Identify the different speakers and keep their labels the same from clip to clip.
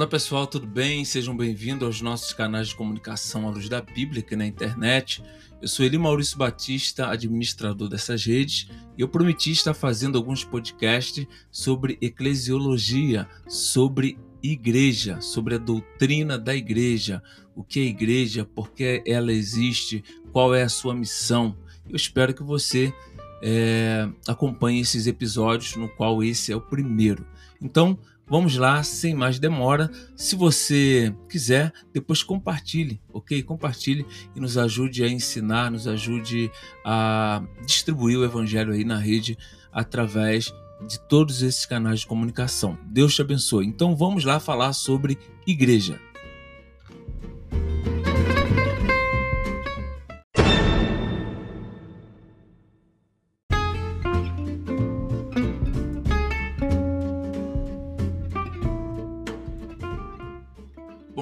Speaker 1: Olá pessoal, tudo bem? Sejam bem-vindos aos nossos canais de comunicação à luz da Bíblia aqui na internet. Eu sou Eli Maurício Batista, administrador dessas redes, e eu prometi estar fazendo alguns podcasts sobre eclesiologia, sobre igreja, sobre a doutrina da igreja, o que é igreja, por que ela existe, qual é a sua missão. Eu espero que você é, acompanhe esses episódios, no qual esse é o primeiro. Então, Vamos lá, sem mais demora. Se você quiser, depois compartilhe, ok? Compartilhe e nos ajude a ensinar, nos ajude a distribuir o evangelho aí na rede através de todos esses canais de comunicação. Deus te abençoe. Então vamos lá falar sobre igreja.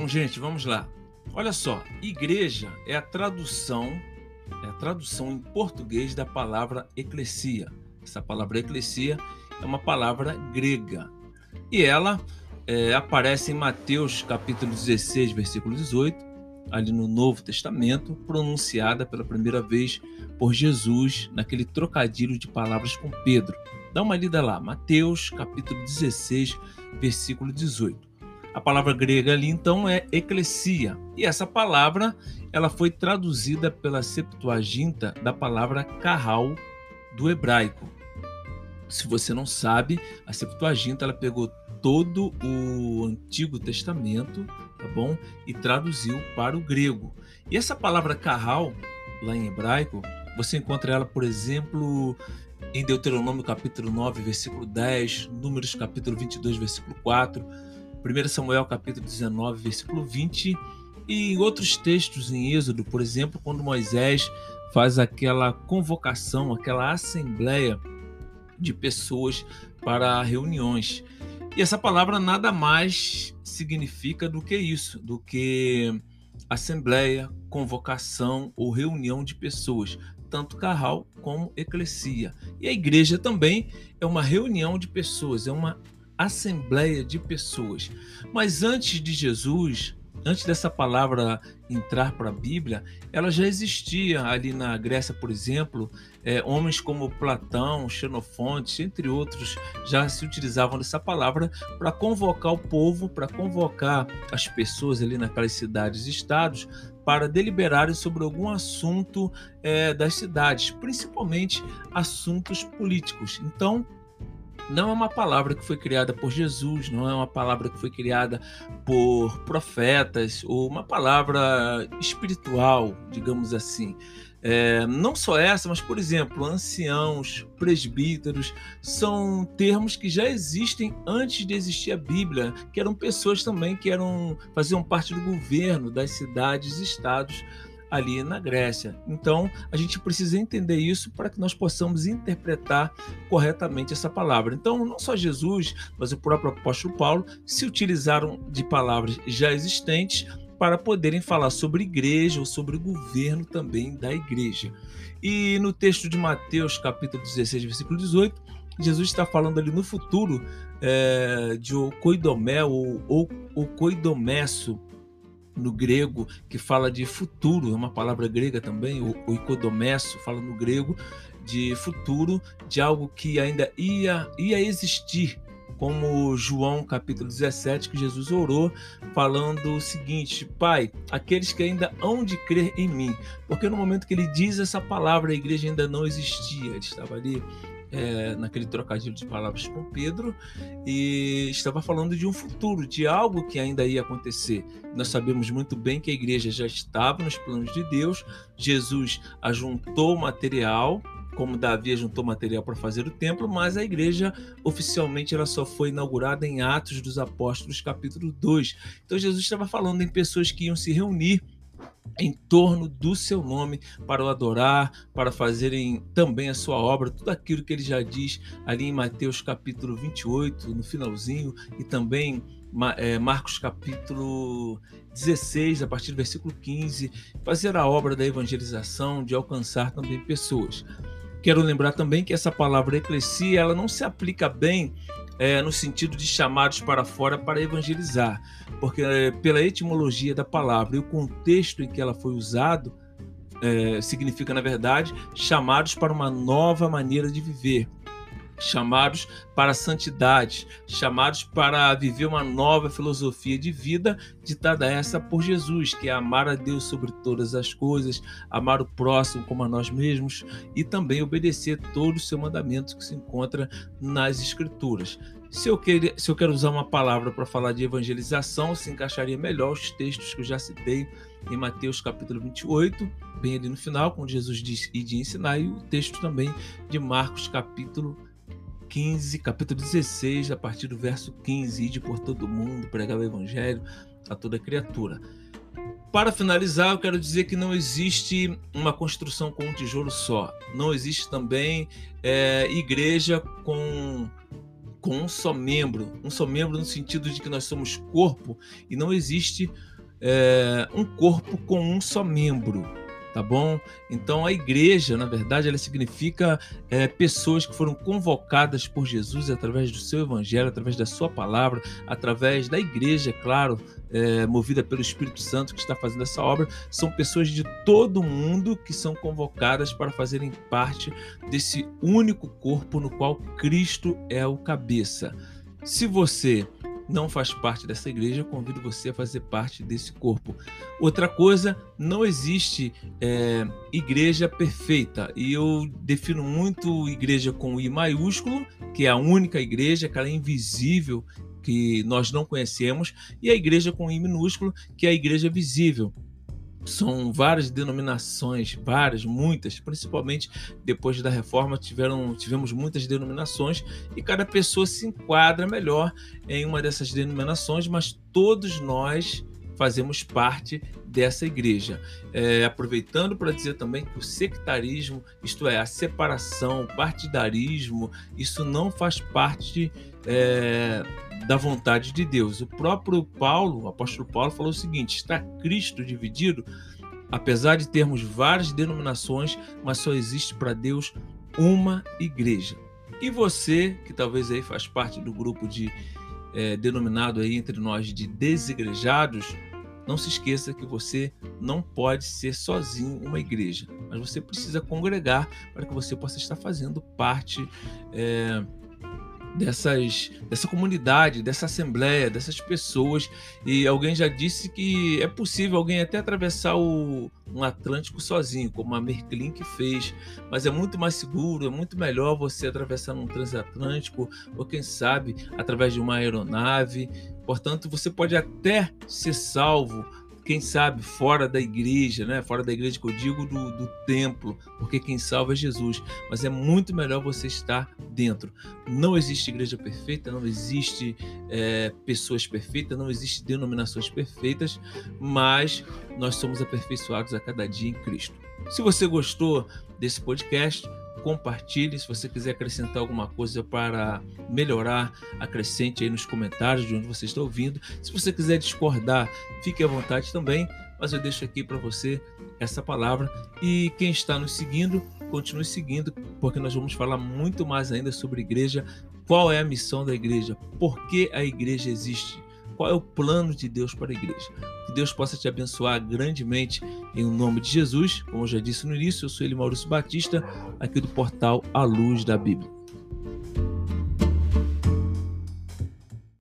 Speaker 1: Gente, vamos lá. Olha só, igreja é a tradução, é a tradução em português da palavra eclesia. Essa palavra eclesia é uma palavra grega e ela é, aparece em Mateus capítulo 16, versículo 18, ali no Novo Testamento, pronunciada pela primeira vez por Jesus naquele trocadilho de palavras com Pedro. Dá uma lida lá, Mateus capítulo 16, versículo 18. A palavra grega ali então é eclesia. E essa palavra ela foi traduzida pela Septuaginta da palavra carral do hebraico. Se você não sabe, a Septuaginta ela pegou todo o Antigo Testamento, tá bom? E traduziu para o grego. E essa palavra carral, lá em hebraico, você encontra ela, por exemplo, em Deuteronômio capítulo 9, versículo 10, Números capítulo 22, versículo 4, 1 Samuel capítulo 19, versículo 20, e em outros textos em Êxodo, por exemplo, quando Moisés faz aquela convocação, aquela assembleia de pessoas para reuniões. E essa palavra nada mais significa do que isso, do que assembleia, convocação ou reunião de pessoas, tanto carral como eclesia. E a igreja também é uma reunião de pessoas, é uma assembleia de pessoas. Mas antes de Jesus, antes dessa palavra entrar para a Bíblia, ela já existia ali na Grécia, por exemplo, é, homens como Platão, Xenofonte, entre outros, já se utilizavam dessa palavra para convocar o povo, para convocar as pessoas ali naquelas cidades e estados para deliberarem sobre algum assunto é, das cidades, principalmente assuntos políticos. Então, não é uma palavra que foi criada por Jesus, não é uma palavra que foi criada por profetas, ou uma palavra espiritual, digamos assim. É, não só essa, mas, por exemplo, anciãos, presbíteros, são termos que já existem antes de existir a Bíblia, que eram pessoas também que eram faziam parte do governo das cidades e estados ali na Grécia. Então, a gente precisa entender isso para que nós possamos interpretar corretamente essa palavra. Então, não só Jesus, mas o próprio apóstolo Paulo se utilizaram de palavras já existentes para poderem falar sobre igreja ou sobre o governo também da igreja. E no texto de Mateus, capítulo 16, versículo 18, Jesus está falando ali no futuro é, de o coidomé ou, ou o coidomesso, no grego que fala de futuro, é uma palavra grega também, o, o fala no grego de futuro, de algo que ainda ia, ia existir, como João capítulo 17, que Jesus orou, falando o seguinte: Pai, aqueles que ainda hão de crer em mim, porque no momento que ele diz essa palavra, a igreja ainda não existia, ele estava ali é, naquele trocadilho de palavras com Pedro e estava falando de um futuro, de algo que ainda ia acontecer. Nós sabemos muito bem que a igreja já estava nos planos de Deus, Jesus ajuntou material, como Davi juntou material para fazer o templo, mas a igreja oficialmente ela só foi inaugurada em Atos dos Apóstolos, capítulo 2. Então Jesus estava falando em pessoas que iam se reunir em torno do seu nome para o adorar, para fazerem também a sua obra, tudo aquilo que ele já diz ali em Mateus capítulo 28, no finalzinho, e também é, Marcos capítulo 16, a partir do versículo 15, fazer a obra da evangelização, de alcançar também pessoas. Quero lembrar também que essa palavra eclesia, ela não se aplica bem é, no sentido de chamados para fora para evangelizar, porque é, pela etimologia da palavra e o contexto em que ela foi usado, é, significa, na verdade, chamados para uma nova maneira de viver, chamados para a santidade, chamados para viver uma nova filosofia de vida ditada essa por Jesus, que é amar a Deus sobre todas as coisas, amar o próximo como a nós mesmos e também obedecer todos os seus mandamentos que se encontra nas Escrituras. Se eu, queria, se eu quero usar uma palavra para falar de evangelização, se encaixaria melhor os textos que eu já citei em Mateus capítulo 28, bem ali no final, quando Jesus diz e de ensinar, e o texto também de Marcos capítulo 15, capítulo 16, a partir do verso 15, ide por todo mundo, pregar o evangelho a toda criatura. Para finalizar, eu quero dizer que não existe uma construção com um tijolo só. Não existe também é, igreja com, com um só membro. Um só membro no sentido de que nós somos corpo e não existe é, um corpo com um só membro tá bom? Então a igreja, na verdade, ela significa é, pessoas que foram convocadas por Jesus através do seu evangelho, através da sua palavra, através da igreja, claro, é, movida pelo Espírito Santo que está fazendo essa obra. São pessoas de todo mundo que são convocadas para fazerem parte desse único corpo no qual Cristo é o cabeça. Se você não faz parte dessa igreja, eu convido você a fazer parte desse corpo. Outra coisa, não existe é, igreja perfeita. E eu defino muito igreja com I maiúsculo, que é a única igreja, aquela invisível que nós não conhecemos, e a igreja com I minúsculo, que é a igreja visível são várias denominações, várias, muitas, principalmente depois da reforma tiveram, tivemos muitas denominações e cada pessoa se enquadra melhor em uma dessas denominações, mas todos nós fazemos parte dessa igreja. É, aproveitando para dizer também que o sectarismo, isto é, a separação, o partidarismo, isso não faz parte é, da vontade de Deus. O próprio Paulo, o apóstolo Paulo, falou o seguinte: está Cristo dividido, apesar de termos várias denominações, mas só existe para Deus uma igreja. E você, que talvez aí faz parte do grupo de é, denominado aí entre nós de desigrejados, não se esqueça que você não pode ser sozinho uma igreja, mas você precisa congregar para que você possa estar fazendo parte é, dessas, dessa comunidade, dessa assembleia, dessas pessoas. E alguém já disse que é possível alguém até atravessar o, um Atlântico sozinho, como a Merklin que fez, mas é muito mais seguro, é muito melhor você atravessar um transatlântico, ou quem sabe através de uma aeronave. Portanto, você pode até ser salvo quem sabe, fora da igreja, né? Fora da igreja que eu digo do, do templo, porque quem salva é Jesus. Mas é muito melhor você estar dentro. Não existe igreja perfeita, não existe é, pessoas perfeitas, não existe denominações perfeitas, mas nós somos aperfeiçoados a cada dia em Cristo. Se você gostou desse podcast, compartilhe. Se você quiser acrescentar alguma coisa para melhorar, acrescente aí nos comentários de onde você está ouvindo. Se você quiser discordar, fique à vontade também, mas eu deixo aqui para você essa palavra. E quem está nos seguindo, continue seguindo, porque nós vamos falar muito mais ainda sobre igreja. Qual é a missão da igreja? Por que a igreja existe? Qual é o plano de Deus para a igreja. Que Deus possa te abençoar grandemente em nome de Jesus. Como eu já disse no início, eu sou ele Maurício Batista, aqui do portal A Luz da Bíblia.